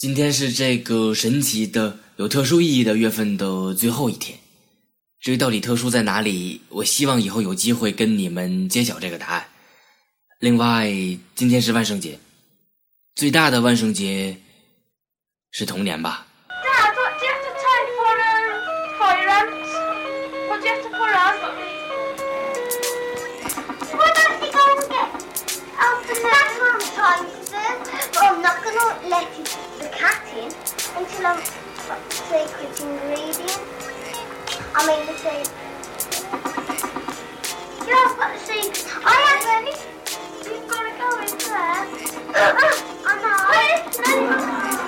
今天是这个神奇的有特殊意义的月份的最后一天。至于到底特殊在哪里我希望以后有机会跟你们揭晓这个答案。另外今天是万圣节最大的万圣节是童年吧。The secret ingredient. I mean the secret. Yeah, I've got the secret. I have any. You've got to go in there. I know. Ah.